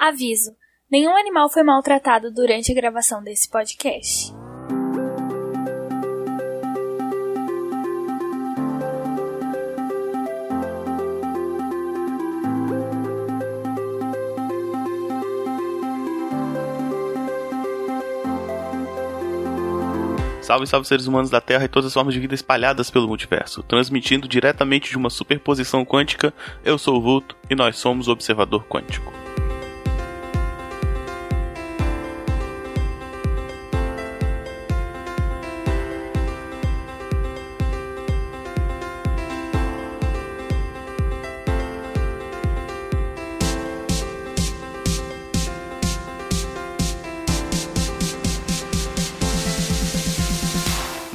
Aviso: nenhum animal foi maltratado durante a gravação desse podcast. Salve, salve seres humanos da Terra e todas as formas de vida espalhadas pelo multiverso. Transmitindo diretamente de uma superposição quântica, eu sou o Vulto e nós somos o Observador Quântico.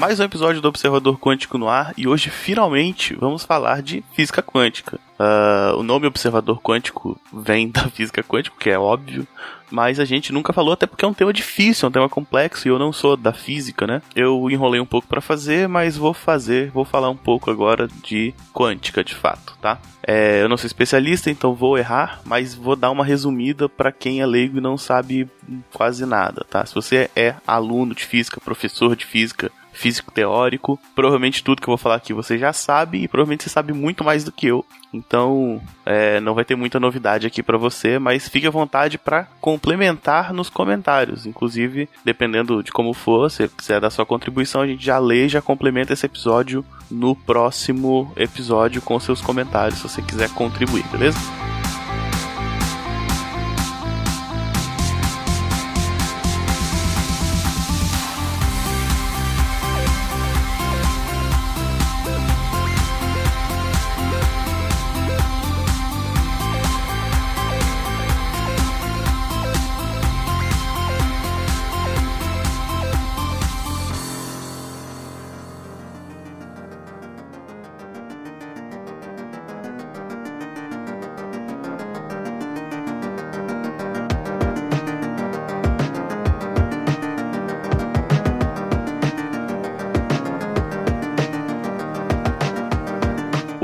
Mais um episódio do Observador Quântico no ar e hoje finalmente vamos falar de física quântica. Uh, o nome Observador Quântico vem da física quântica, que é óbvio, mas a gente nunca falou, até porque é um tema difícil, é um tema complexo e eu não sou da física, né? Eu enrolei um pouco para fazer, mas vou fazer, vou falar um pouco agora de quântica de fato, tá? É, eu não sou especialista, então vou errar, mas vou dar uma resumida para quem é leigo e não sabe quase nada, tá? Se você é aluno de física, professor de física, físico teórico. Provavelmente tudo que eu vou falar aqui você já sabe e provavelmente você sabe muito mais do que eu. Então, é, não vai ter muita novidade aqui para você, mas fique à vontade para complementar nos comentários. Inclusive, dependendo de como for, se quiser dar sua contribuição, a gente já lê e já complementa esse episódio no próximo episódio com seus comentários, se você quiser contribuir, beleza?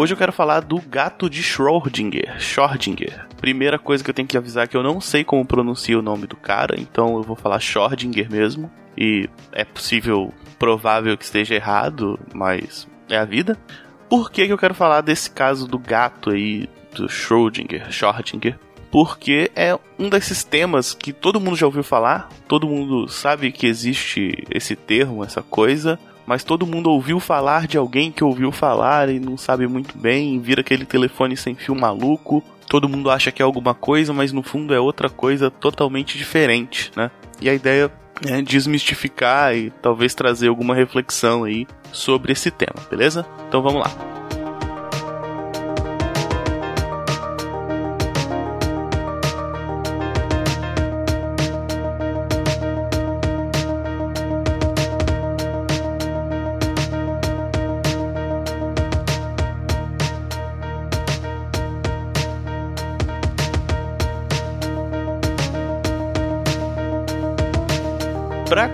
Hoje eu quero falar do gato de Schrödinger. Schrödinger. Primeira coisa que eu tenho que avisar é que eu não sei como pronuncia o nome do cara, então eu vou falar Schrödinger mesmo. E é possível, provável que esteja errado, mas é a vida. Por que, que eu quero falar desse caso do gato aí, do Schrödinger, Schrödinger? Porque é um desses temas que todo mundo já ouviu falar, todo mundo sabe que existe esse termo, essa coisa, mas todo mundo ouviu falar de alguém que ouviu falar e não sabe muito bem, vira aquele telefone sem fio maluco. Todo mundo acha que é alguma coisa, mas no fundo é outra coisa totalmente diferente, né? E a ideia é desmistificar e talvez trazer alguma reflexão aí sobre esse tema, beleza? Então vamos lá.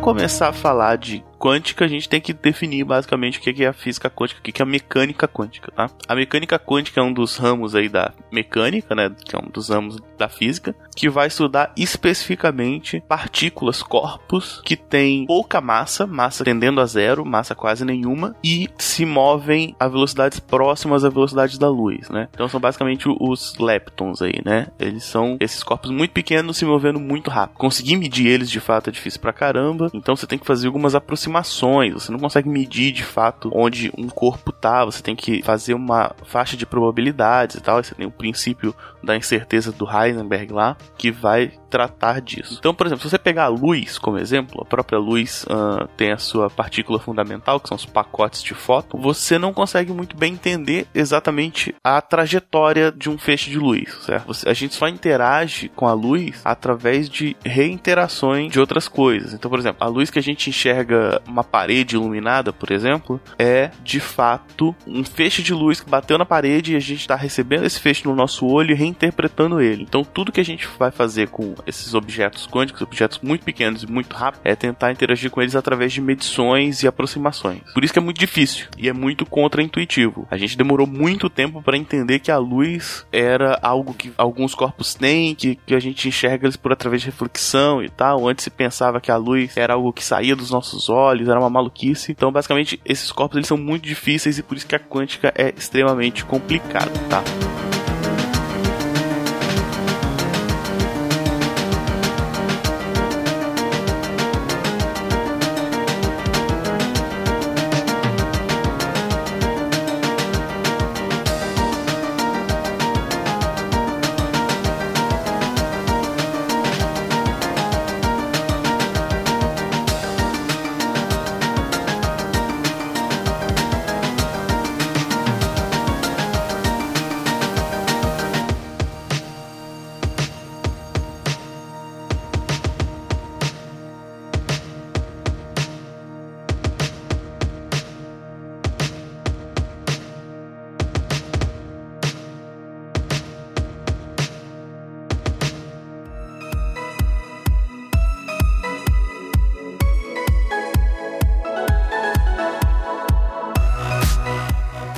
Começar a falar de quântica, a gente tem que definir basicamente o que é a física quântica, o que é a mecânica quântica, tá? A mecânica quântica é um dos ramos aí da mecânica, né? Que é um dos ramos da física, que vai estudar especificamente partículas, corpos que têm pouca massa, massa tendendo a zero, massa quase nenhuma, e se movem a velocidades próximas à velocidade da luz, né? Então são basicamente os leptons aí, né? Eles são esses corpos muito pequenos se movendo muito rápido. Conseguir medir eles de fato é difícil pra caramba, então você tem que fazer algumas aproximações aproximações, você não consegue medir de fato onde um corpo tá, você tem que fazer uma faixa de probabilidades e tal, você tem o princípio da incerteza do Heisenberg lá, que vai tratar disso. Então, por exemplo, se você pegar a luz como exemplo, a própria luz uh, tem a sua partícula fundamental, que são os pacotes de fóton, você não consegue muito bem entender exatamente a trajetória de um feixe de luz, certo? a gente só interage com a luz através de reinterações de outras coisas. Então, por exemplo, a luz que a gente enxerga uma parede iluminada, por exemplo, é de fato um feixe de luz que bateu na parede e a gente está recebendo esse feixe no nosso olho e reinterpretando ele. Então, tudo que a gente vai fazer com esses objetos quânticos, objetos muito pequenos e muito rápidos, é tentar interagir com eles através de medições e aproximações. Por isso que é muito difícil e é muito contraintuitivo. A gente demorou muito tempo para entender que a luz era algo que alguns corpos têm, que, que a gente enxerga eles por através de reflexão e tal. Antes se pensava que a luz era algo que saía dos nossos olhos, era uma maluquice. Então, basicamente, esses corpos eles são muito difíceis e por isso que a quântica é extremamente complicada, tá?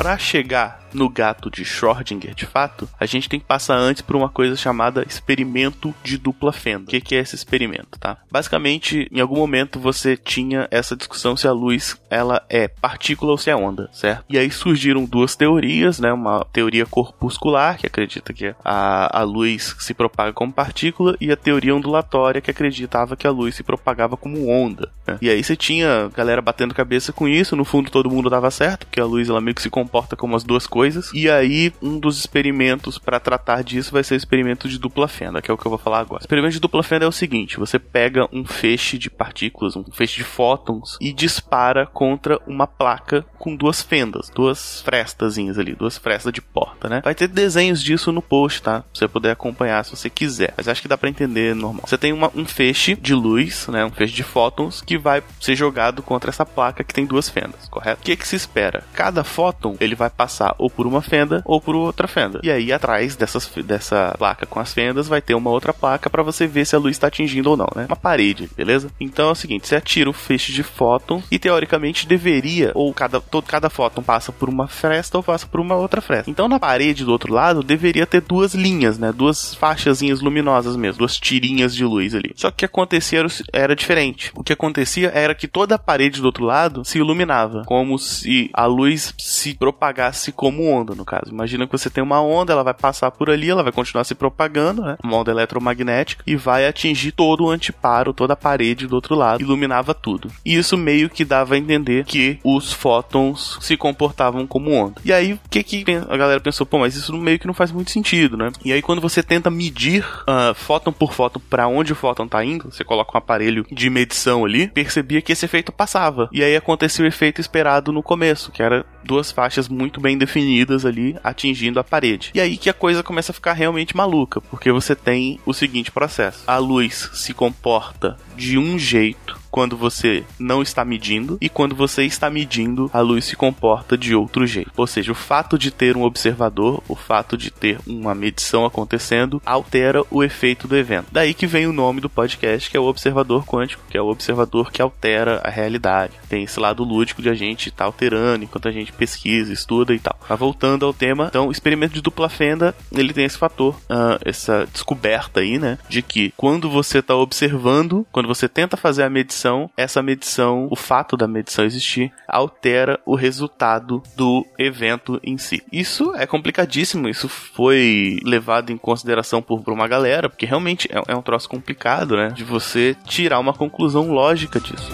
Para chegar no gato de Schrödinger, de fato, a gente tem que passar antes por uma coisa chamada experimento de dupla fenda. O que, que é esse experimento, tá? Basicamente, em algum momento você tinha essa discussão se a luz ela é partícula ou se é onda, certo? E aí surgiram duas teorias, né? Uma teoria corpuscular que acredita que a, a luz se propaga como partícula e a teoria ondulatória que acreditava que a luz se propagava como onda. Né? E aí você tinha galera batendo cabeça com isso. No fundo todo mundo dava certo, porque a luz ela meio que se comporta como as duas coisas. E aí, um dos experimentos para tratar disso vai ser o experimento de dupla fenda, que é o que eu vou falar agora. O experimento de dupla fenda é o seguinte: você pega um feixe de partículas, um feixe de fótons, e dispara contra uma placa com duas fendas, duas frestazinhas ali, duas frestas de porta, né? Vai ter desenhos disso no post, tá? Pra você poder acompanhar se você quiser. Mas acho que dá para entender normal. Você tem uma, um feixe de luz, né? Um feixe de fótons que vai ser jogado contra essa placa que tem duas fendas, correto? O que, que se espera? Cada fóton ele vai passar ou por uma fenda ou por outra fenda. E aí atrás dessas, dessa placa com as fendas vai ter uma outra placa para você ver se a luz está atingindo ou não, né? Uma parede, beleza? Então é o seguinte, você atira o feixe de fóton e teoricamente deveria ou cada todo cada fóton passa por uma fresta ou passa por uma outra fresta. Então na parede do outro lado deveria ter duas linhas, né? Duas faixazinhas luminosas mesmo, duas tirinhas de luz ali. Só que o que acontecia era diferente. O que acontecia era que toda a parede do outro lado se iluminava, como se a luz se propagasse como onda, no caso. Imagina que você tem uma onda, ela vai passar por ali, ela vai continuar se propagando, né? Uma onda eletromagnética e vai atingir todo o anteparo, toda a parede do outro lado, iluminava tudo. E isso meio que dava a entender que os fótons se comportavam como onda. E aí, o que que a galera pensou? Pô, mas isso meio que não faz muito sentido, né? E aí, quando você tenta medir uh, fóton por fóton para onde o fóton tá indo, você coloca um aparelho de medição ali, percebia que esse efeito passava. E aí aconteceu o efeito esperado no começo, que era duas faixas muito bem definidas ali atingindo a parede. E aí que a coisa começa a ficar realmente maluca, porque você tem o seguinte processo: a luz se comporta de um jeito quando você não está medindo e quando você está medindo, a luz se comporta de outro jeito. Ou seja, o fato de ter um observador, o fato de ter uma medição acontecendo, altera o efeito do evento. Daí que vem o nome do podcast, que é o observador quântico, que é o observador que altera a realidade. Tem esse lado lúdico de a gente estar tá alterando enquanto a gente pesquisa, estuda e tal. Mas voltando ao tema, então, o experimento de dupla fenda, ele tem esse fator, uh, essa descoberta aí, né, de que quando você está observando, quando você tenta fazer a medição medição, essa medição, o fato da medição existir, altera o resultado do evento em si. Isso é complicadíssimo, isso foi levado em consideração por, por uma galera, porque realmente é, é um troço complicado, né? De você tirar uma conclusão lógica disso.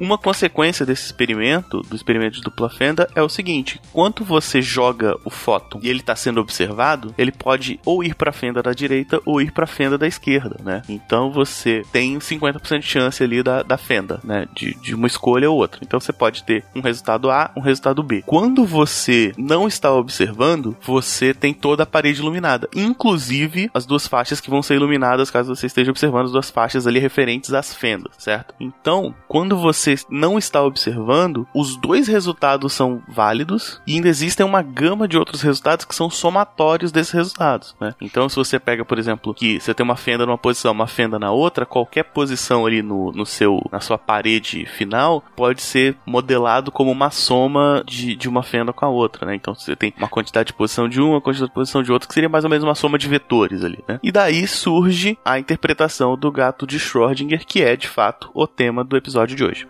Uma consequência desse experimento, do experimento de dupla fenda, é o seguinte: quando você joga o fóton e ele está sendo observado, ele pode ou ir para a fenda da direita ou ir para a fenda da esquerda, né? Então você tem 50% de chance ali da, da fenda, né? De, de uma escolha ou outra. Então você pode ter um resultado A, um resultado B. Quando você não está observando, você tem toda a parede iluminada, inclusive as duas faixas que vão ser iluminadas caso você esteja observando as duas faixas ali referentes às fendas, certo? Então, quando você não está observando, os dois resultados são válidos e ainda existem uma gama de outros resultados que são somatórios desses resultados, né? Então, se você pega, por exemplo, que você tem uma fenda numa posição, uma fenda na outra, qualquer posição ali no, no seu, na sua parede final pode ser modelado como uma soma de, de uma fenda com a outra, né? Então, você tem uma quantidade de posição de uma, uma quantidade de posição de outra, que seria mais ou menos uma soma de vetores ali, né? E daí surge a interpretação do gato de Schrödinger, que é de fato o tema do episódio de hoje.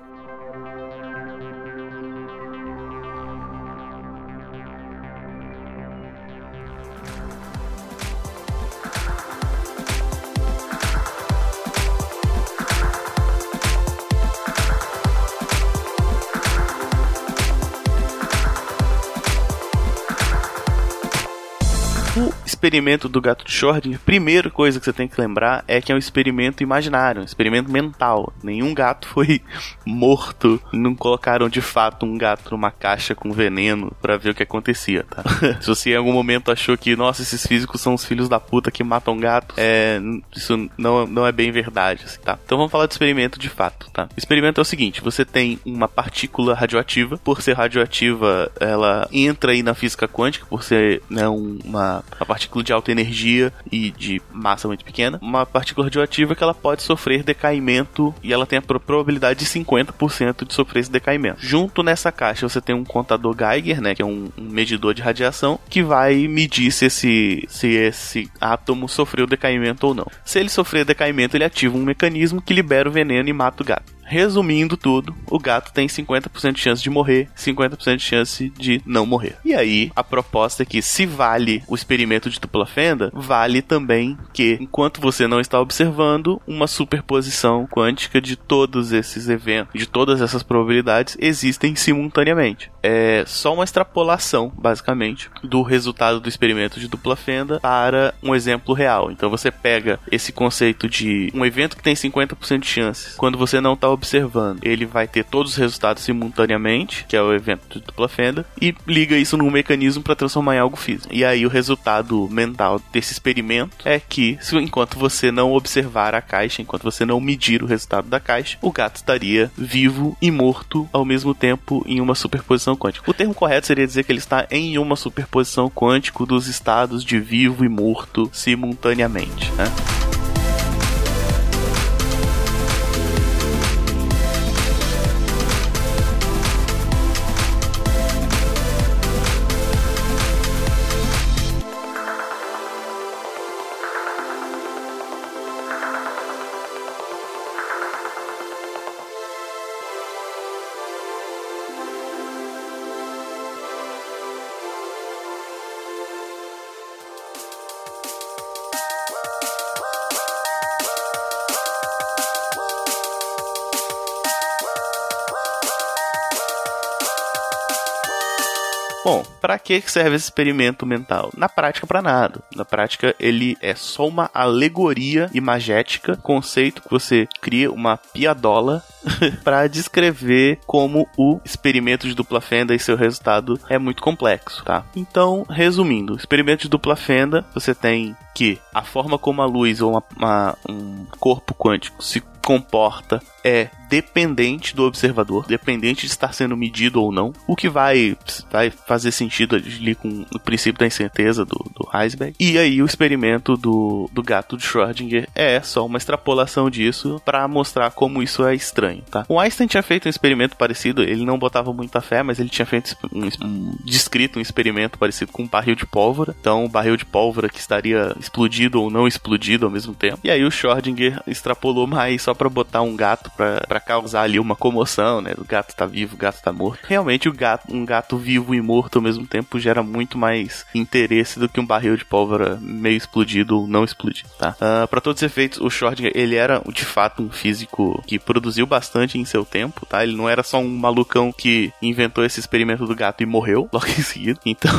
Experimento do gato de Schrödinger, primeira coisa que você tem que lembrar é que é um experimento imaginário, um experimento mental. Nenhum gato foi morto, não colocaram de fato um gato numa caixa com veneno para ver o que acontecia, tá? Se você em algum momento achou que, nossa, esses físicos são os filhos da puta que matam gatos, é, isso não, não é bem verdade, assim, tá? Então vamos falar do experimento de fato, tá? O experimento é o seguinte, você tem uma partícula radioativa, por ser radioativa, ela entra aí na física quântica, por ser né, uma, uma partícula de alta energia e de massa muito pequena, uma partícula radioativa que ela pode sofrer decaimento e ela tem a probabilidade de 50% de sofrer esse decaimento. Junto nessa caixa você tem um contador Geiger, né, que é um, um medidor de radiação, que vai medir se esse, se esse átomo sofreu decaimento ou não. Se ele sofrer decaimento, ele ativa um mecanismo que libera o veneno e mata o gato. Resumindo tudo, o gato tem 50% de chance de morrer, 50% de chance de não morrer. E aí, a proposta é que se vale o experimento de dupla fenda, vale também que, enquanto você não está observando, uma superposição quântica de todos esses eventos, de todas essas probabilidades, existem simultaneamente. É só uma extrapolação, basicamente, do resultado do experimento de dupla fenda para um exemplo real. Então você pega esse conceito de um evento que tem 50% de chances, quando você não está observando, ele vai ter todos os resultados simultaneamente, que é o evento de dupla fenda, e liga isso num mecanismo para transformar em algo físico. E aí o resultado mental desse experimento é que, se, enquanto você não observar a caixa, enquanto você não medir o resultado da caixa, o gato estaria vivo e morto ao mesmo tempo em uma superposição quântica. O termo correto seria dizer que ele está em uma superposição quântica dos estados de vivo e morto simultaneamente, né? Para que serve esse experimento mental? Na prática, para nada. Na prática, ele é só uma alegoria imagética, conceito que você cria uma piadola para descrever como o experimento de dupla fenda e seu resultado é muito complexo, tá? Então, resumindo, experimento de dupla fenda, você tem que a forma como a luz ou uma, uma, um corpo quântico se comporta é dependente do observador, dependente de estar sendo medido ou não, o que vai, vai fazer sentido ali com o princípio da incerteza do, do Heisberg. E aí o experimento do, do gato de Schrödinger é só uma extrapolação disso para mostrar como isso é estranho, tá? O Einstein tinha feito um experimento parecido, ele não botava muita fé, mas ele tinha feito um, um descrito um experimento parecido com um barril de pólvora. Então, um barril de pólvora que estaria explodido ou não explodido ao mesmo tempo. E aí o Schrödinger extrapolou mais só para botar um gato para causar ali uma comoção, né? O gato tá vivo, o gato tá morto. Realmente o gato, um gato vivo e morto ao mesmo tempo gera muito mais interesse do que um barril de pólvora meio explodido ou não explodido, tá? Uh, para todos os efeitos, o Schrödinger, ele era de fato um físico que produziu bastante em seu tempo, tá? Ele não era só um malucão que inventou esse experimento do gato e morreu logo em seguida. Então,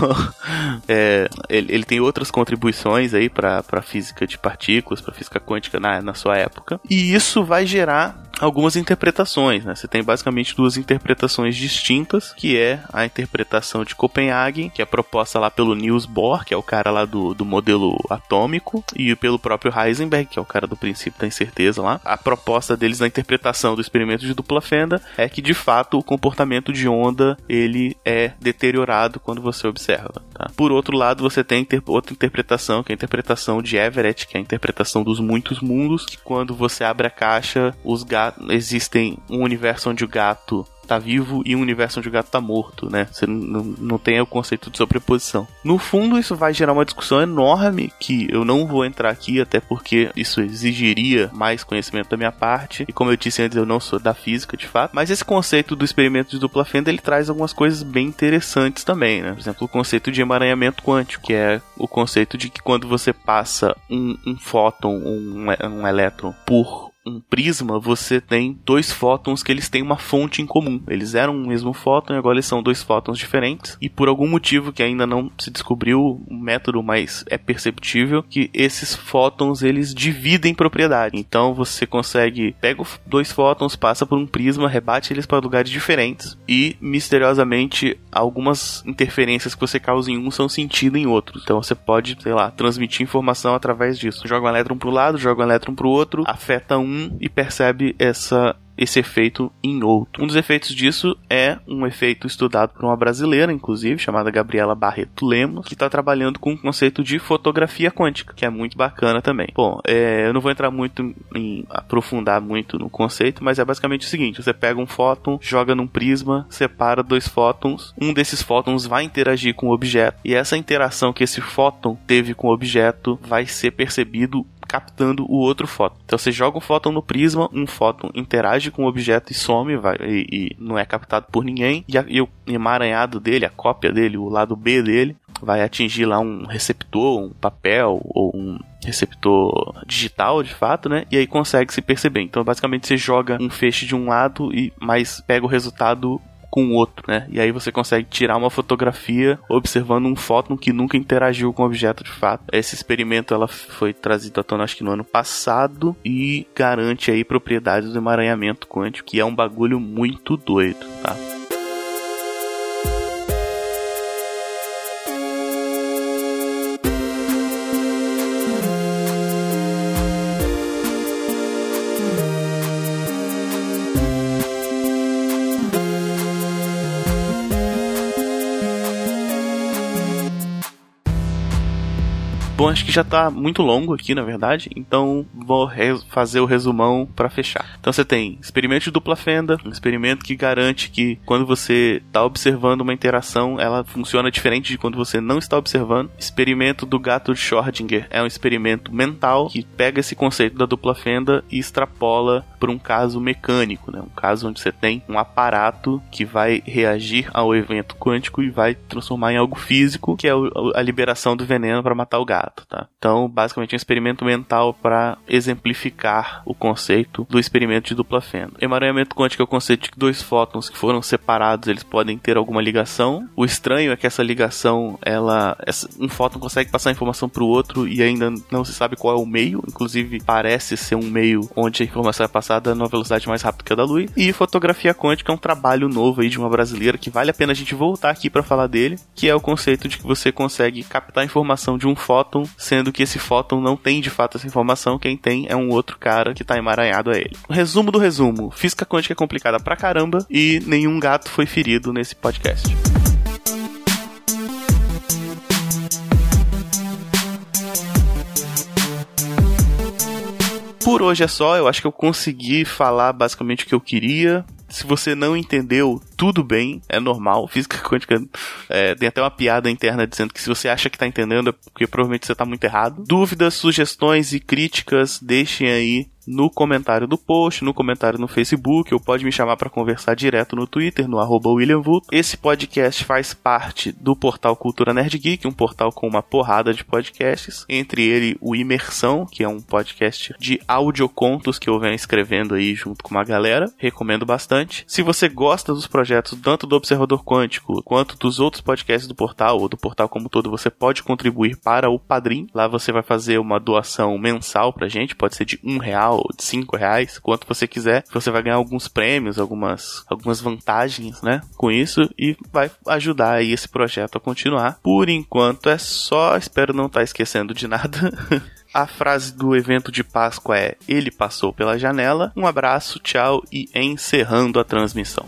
é, ele, ele, tem outras contribuições aí para física de partículas, para física quântica na, na sua época. E isso vai gerar algumas interpretações, né? Você tem basicamente duas interpretações distintas, que é a interpretação de Copenhagen, que é proposta lá pelo Niels Bohr, que é o cara lá do, do modelo atômico, e pelo próprio Heisenberg, que é o cara do princípio da incerteza lá. A proposta deles na interpretação do experimento de dupla fenda é que de fato o comportamento de onda ele é deteriorado quando você observa. Tá? Por outro lado, você tem inter outra interpretação, que é a interpretação de Everett, que é a interpretação dos muitos mundos, que quando você abre a caixa, os gatos existem um universo onde o gato tá vivo e um universo onde o gato tá morto, né? Você não, tem o conceito de sobreposição. No fundo, isso vai gerar uma discussão enorme que eu não vou entrar aqui, até porque isso exigiria mais conhecimento da minha parte. E como eu disse antes, eu não sou da física de fato. Mas esse conceito do experimento de dupla fenda ele traz algumas coisas bem interessantes também, né? Por exemplo, o conceito de emaranhamento quântico, que é o conceito de que quando você passa um, um fóton, um, um elétron, por um prisma, você tem dois fótons que eles têm uma fonte em comum. Eles eram o mesmo fóton e agora eles são dois fótons diferentes. E por algum motivo que ainda não se descobriu um método, mas é perceptível que esses fótons eles dividem propriedade. Então você consegue pega dois fótons, passa por um prisma, rebate eles para lugares diferentes e misteriosamente algumas interferências que você causa em um são sentidas em outro. Então você pode, sei lá, transmitir informação através disso. Joga um elétron para o lado, joga um elétron para o outro, afeta um um e percebe essa esse efeito em outro. Um dos efeitos disso é um efeito estudado por uma brasileira, inclusive, chamada Gabriela Barreto Lemos, que está trabalhando com o conceito de fotografia quântica, que é muito bacana também. Bom, é, eu não vou entrar muito em aprofundar muito no conceito, mas é basicamente o seguinte: você pega um fóton, joga num prisma, separa dois fótons, um desses fótons vai interagir com o objeto, e essa interação que esse fóton teve com o objeto vai ser percebido captando o outro fóton. Então você joga um fóton no prisma, um fóton interage com o objeto e some, vai, e, e não é captado por ninguém, e, a, e o emaranhado dele, a cópia dele, o lado B dele, vai atingir lá um receptor, um papel ou um receptor digital, de fato, né? E aí consegue se perceber. Então, basicamente, você joga um feixe de um lado e mais pega o resultado com o outro, né? E aí você consegue tirar uma fotografia observando um fóton que nunca interagiu com o objeto de fato. Esse experimento ela foi trazido à tona acho que no ano passado e garante aí propriedades do emaranhamento quântico, que é um bagulho muito doido, tá? Acho que já tá muito longo aqui, na verdade, então vou fazer o resumão para fechar. Então você tem experimento de dupla fenda, um experimento que garante que quando você está observando uma interação, ela funciona diferente de quando você não está observando. Experimento do gato de Schrödinger é um experimento mental que pega esse conceito da dupla fenda e extrapola para um caso mecânico, né? Um caso onde você tem um aparato que vai reagir ao evento quântico e vai transformar em algo físico, que é a liberação do veneno para matar o gato tá? Então, basicamente, é um experimento mental para exemplificar o conceito do experimento de dupla fenda. Emaranhamento quântico é o conceito de que dois fótons que foram separados, eles podem ter alguma ligação. O estranho é que essa ligação, ela, um fóton consegue passar informação para o outro e ainda não se sabe qual é o meio. Inclusive, parece ser um meio onde a informação é passada numa velocidade mais rápida que a da luz. E fotografia quântica é um trabalho novo aí de uma brasileira que vale a pena a gente voltar aqui para falar dele, que é o conceito de que você consegue captar a informação de um fóton fóton, sendo que esse fóton não tem de fato essa informação, quem tem é um outro cara que tá emaranhado a ele. Resumo do resumo: física quântica é complicada pra caramba e nenhum gato foi ferido nesse podcast. Por hoje é só, eu acho que eu consegui falar basicamente o que eu queria. Se você não entendeu, tudo bem, é normal. Física quântica é, tem até uma piada interna dizendo que se você acha que está entendendo é porque provavelmente você está muito errado. Dúvidas, sugestões e críticas, deixem aí no comentário do post, no comentário no Facebook, ou pode me chamar para conversar direto no Twitter, no arroba William. Esse podcast faz parte do portal Cultura Nerd Geek, um portal com uma porrada de podcasts, entre ele o Imersão, que é um podcast de audiocontos que eu venho escrevendo aí junto com uma galera. Recomendo bastante. Se você gosta dos projetos tanto do Observador Quântico quanto dos outros podcasts do portal, ou do portal como todo, você pode contribuir para o Padrim. Lá você vai fazer uma doação mensal pra gente, pode ser de um real, de cinco reais, quanto você quiser. Você vai ganhar alguns prêmios, algumas, algumas vantagens, né? Com isso, e vai ajudar aí esse projeto a continuar. Por enquanto é só, espero não estar tá esquecendo de nada. A frase do evento de Páscoa é: Ele passou pela janela. Um abraço, tchau e encerrando a transmissão.